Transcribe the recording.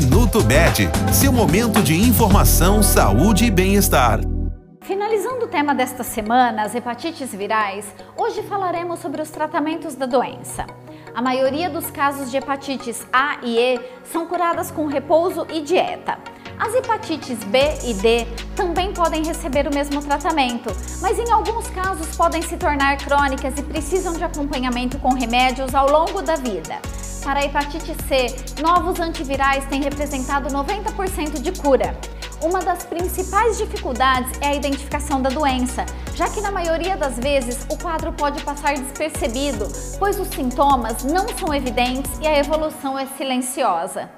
Minuto Med, seu momento de informação, saúde e bem-estar. Finalizando o tema desta semana, as hepatites virais, hoje falaremos sobre os tratamentos da doença. A maioria dos casos de hepatites A e E são curadas com repouso e dieta. As hepatites B e D também podem receber o mesmo tratamento, mas em alguns casos podem se tornar crônicas e precisam de acompanhamento com remédios ao longo da vida. Para a hepatite C, novos antivirais têm representado 90% de cura. Uma das principais dificuldades é a identificação da doença, já que na maioria das vezes o quadro pode passar despercebido, pois os sintomas não são evidentes e a evolução é silenciosa.